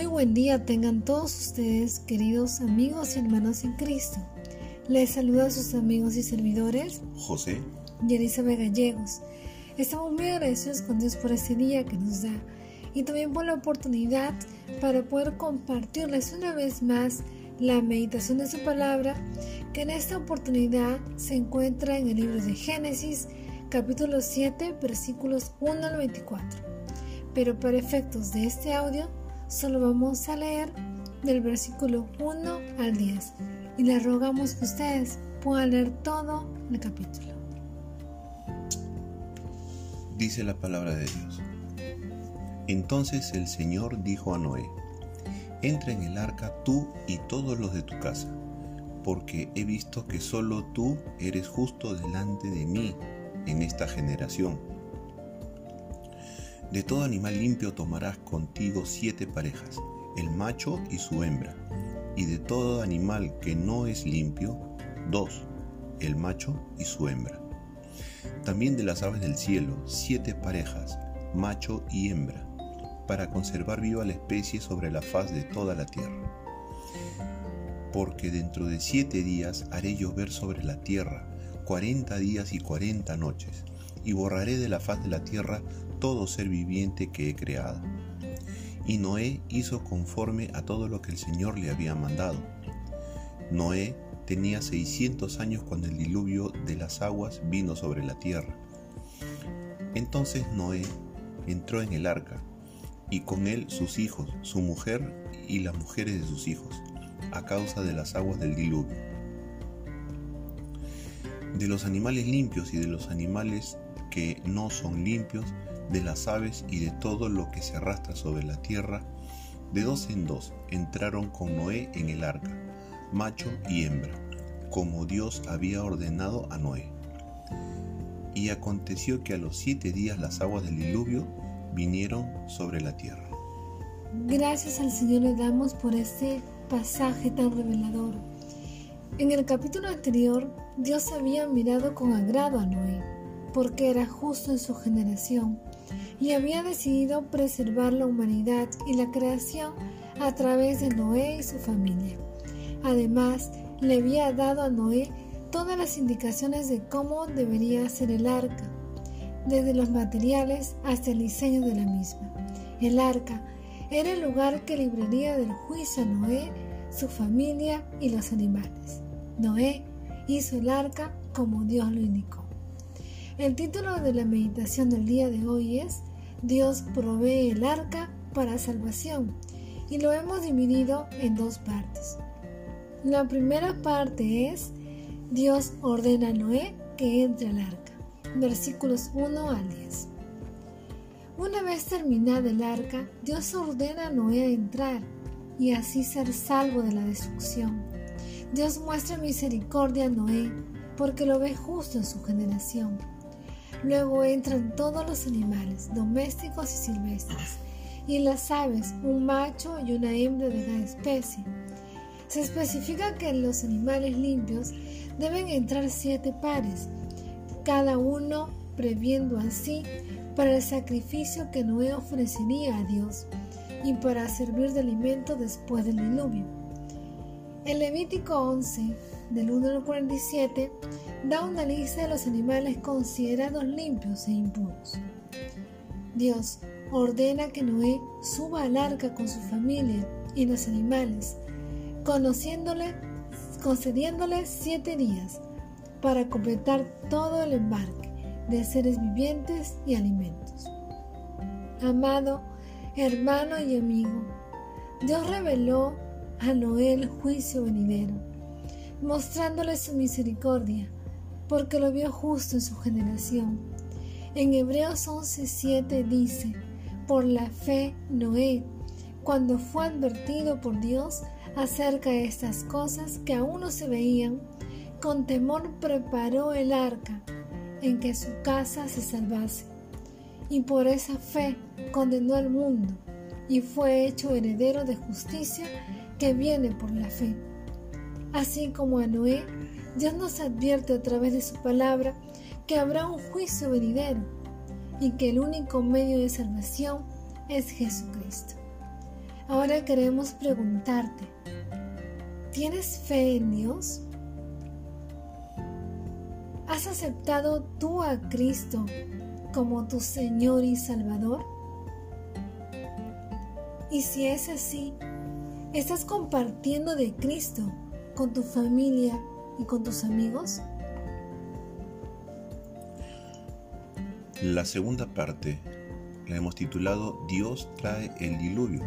Muy buen día tengan todos ustedes, queridos amigos y hermanos en Cristo. Les saluda a sus amigos y servidores José y Elizabeth Gallegos. Estamos muy agradecidos con Dios por este día que nos da y también por la oportunidad para poder compartirles una vez más la meditación de su palabra que en esta oportunidad se encuentra en el libro de Génesis capítulo 7 versículos 1 al 24. Pero para efectos de este audio solo vamos a leer del versículo 1 al 10 y les rogamos que ustedes puedan leer todo el capítulo. Dice la palabra de Dios. Entonces el Señor dijo a Noé, entra en el arca tú y todos los de tu casa, porque he visto que solo tú eres justo delante de mí en esta generación de todo animal limpio tomarás contigo siete parejas, el macho y su hembra, y de todo animal que no es limpio, dos, el macho y su hembra. También de las aves del cielo, siete parejas, macho y hembra, para conservar viva la especie sobre la faz de toda la tierra. Porque dentro de siete días haré llover sobre la tierra, cuarenta días y cuarenta noches, y borraré de la faz de la tierra todo ser viviente que he creado. Y Noé hizo conforme a todo lo que el Señor le había mandado. Noé tenía 600 años cuando el diluvio de las aguas vino sobre la tierra. Entonces Noé entró en el arca, y con él sus hijos, su mujer y las mujeres de sus hijos, a causa de las aguas del diluvio. De los animales limpios y de los animales que no son limpios, de las aves y de todo lo que se arrastra sobre la tierra, de dos en dos entraron con Noé en el arca, macho y hembra, como Dios había ordenado a Noé. Y aconteció que a los siete días las aguas del diluvio vinieron sobre la tierra. Gracias al Señor le damos por este pasaje tan revelador. En el capítulo anterior, Dios había mirado con agrado a Noé, porque era justo en su generación y había decidido preservar la humanidad y la creación a través de Noé y su familia. Además, le había dado a Noé todas las indicaciones de cómo debería ser el arca, desde los materiales hasta el diseño de la misma. El arca era el lugar que libraría del juicio a Noé, su familia y los animales. Noé hizo el arca como Dios lo indicó. El título de la meditación del día de hoy es Dios provee el arca para salvación y lo hemos dividido en dos partes. La primera parte es Dios ordena a Noé que entre al arca. Versículos 1 al 10. Una vez terminada el arca, Dios ordena a Noé a entrar y así ser salvo de la destrucción. Dios muestra misericordia a Noé porque lo ve justo en su generación Luego entran todos los animales, domésticos y silvestres, y las aves, un macho y una hembra de cada especie. Se especifica que en los animales limpios deben entrar siete pares, cada uno previendo así para el sacrificio que Noé ofrecería a Dios y para servir de alimento después del diluvio. El Levítico 11, del 1 al 47, da una lista de los animales considerados limpios e impuros. Dios ordena que Noé suba al arca con su familia y los animales, concediéndole siete días para completar todo el embarque de seres vivientes y alimentos. Amado hermano y amigo, Dios reveló a Noé el juicio venidero, mostrándole su misericordia porque lo vio justo en su generación. En Hebreos 11:7 dice, por la fe Noé, cuando fue advertido por Dios acerca de estas cosas que aún no se veían, con temor preparó el arca en que su casa se salvase. Y por esa fe condenó al mundo y fue hecho heredero de justicia que viene por la fe. Así como a Noé Dios nos advierte a través de su palabra que habrá un juicio venidero y que el único medio de salvación es Jesucristo. Ahora queremos preguntarte, ¿tienes fe en Dios? ¿Has aceptado tú a Cristo como tu Señor y Salvador? Y si es así, ¿estás compartiendo de Cristo con tu familia y con tus amigos? La segunda parte la hemos titulado Dios trae el diluvio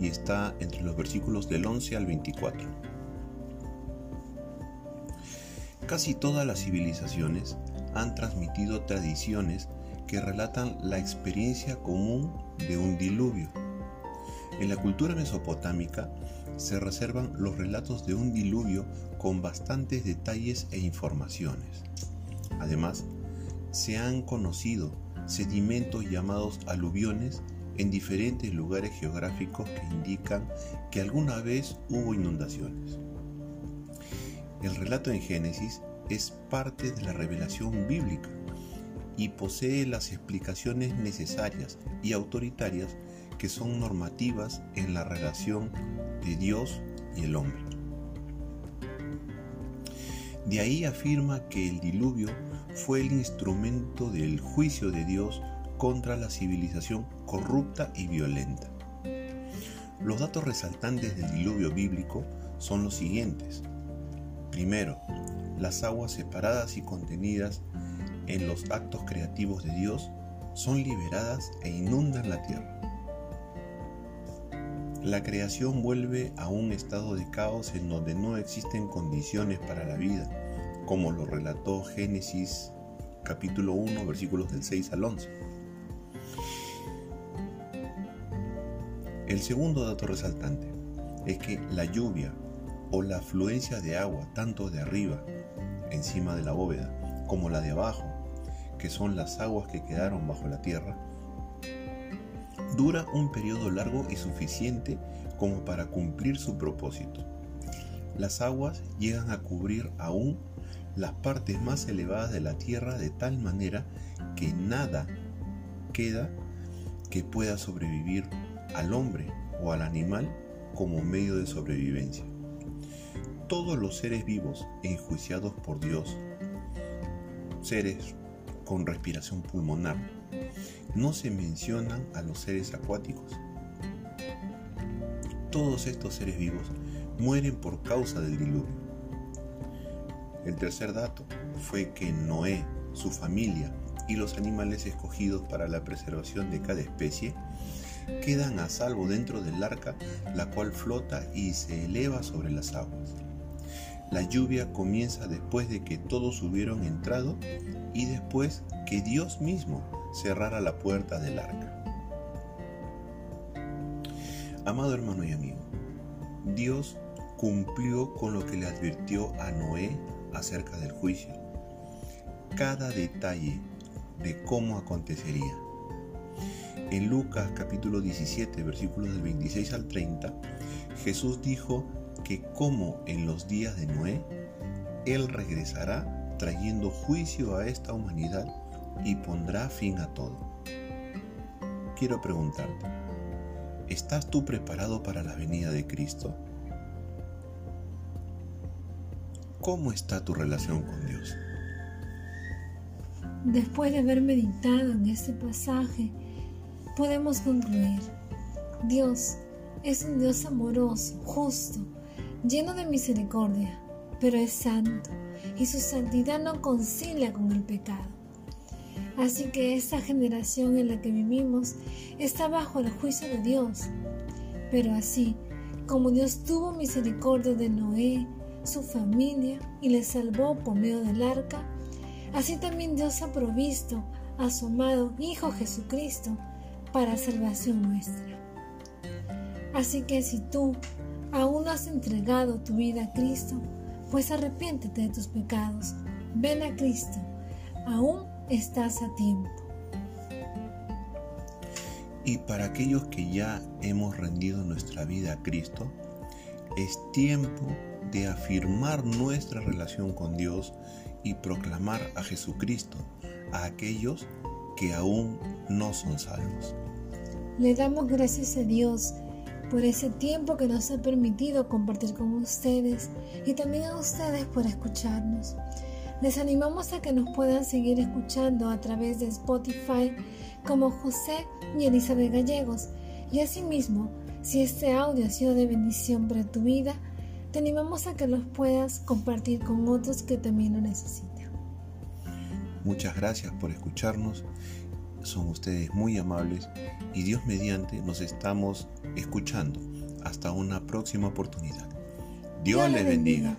y está entre los versículos del 11 al 24. Casi todas las civilizaciones han transmitido tradiciones que relatan la experiencia común de un diluvio. En la cultura mesopotámica se reservan los relatos de un diluvio con bastantes detalles e informaciones. Además, se han conocido sedimentos llamados aluviones en diferentes lugares geográficos que indican que alguna vez hubo inundaciones. El relato en Génesis es parte de la revelación bíblica y posee las explicaciones necesarias y autoritarias que son normativas en la relación de Dios y el hombre. De ahí afirma que el diluvio fue el instrumento del juicio de Dios contra la civilización corrupta y violenta. Los datos resaltantes del diluvio bíblico son los siguientes. Primero, las aguas separadas y contenidas en los actos creativos de Dios son liberadas e inundan la tierra. La creación vuelve a un estado de caos en donde no existen condiciones para la vida, como lo relató Génesis capítulo 1 versículos del 6 al 11. El segundo dato resaltante es que la lluvia o la afluencia de agua, tanto de arriba, encima de la bóveda, como la de abajo, que son las aguas que quedaron bajo la tierra, dura un periodo largo y suficiente como para cumplir su propósito. Las aguas llegan a cubrir aún las partes más elevadas de la tierra de tal manera que nada queda que pueda sobrevivir al hombre o al animal como medio de sobrevivencia. Todos los seres vivos enjuiciados por Dios, seres con respiración pulmonar, no se mencionan a los seres acuáticos. Todos estos seres vivos mueren por causa del diluvio. El tercer dato fue que Noé, su familia y los animales escogidos para la preservación de cada especie quedan a salvo dentro del arca, la cual flota y se eleva sobre las aguas. La lluvia comienza después de que todos hubieron entrado y después que Dios mismo cerrara la puerta del arca. Amado hermano y amigo, Dios cumplió con lo que le advirtió a Noé acerca del juicio. Cada detalle de cómo acontecería. En Lucas capítulo 17 versículos del 26 al 30, Jesús dijo que como en los días de Noé, Él regresará trayendo juicio a esta humanidad y pondrá fin a todo. Quiero preguntarte, ¿estás tú preparado para la venida de Cristo? ¿Cómo está tu relación con Dios? Después de haber meditado en este pasaje, podemos concluir, Dios es un Dios amoroso, justo, lleno de misericordia, pero es santo y su santidad no concilia con el pecado. Así que esta generación en la que vivimos está bajo el juicio de Dios. Pero así como Dios tuvo misericordia de Noé, su familia y le salvó por medio del arca, así también Dios ha provisto a su amado Hijo Jesucristo para salvación nuestra. Así que si tú aún no has entregado tu vida a Cristo, pues arrepiéntete de tus pecados, ven a Cristo, aún estás a tiempo. Y para aquellos que ya hemos rendido nuestra vida a Cristo, es tiempo de afirmar nuestra relación con Dios y proclamar a Jesucristo a aquellos que aún no son salvos. Le damos gracias a Dios por ese tiempo que nos ha permitido compartir con ustedes y también a ustedes por escucharnos. Les animamos a que nos puedan seguir escuchando a través de Spotify como José y Elizabeth Gallegos. Y asimismo, si este audio ha sido de bendición para tu vida, te animamos a que los puedas compartir con otros que también lo necesitan. Muchas gracias por escucharnos. Son ustedes muy amables y Dios mediante nos estamos escuchando. Hasta una próxima oportunidad. Dios, les bendiga.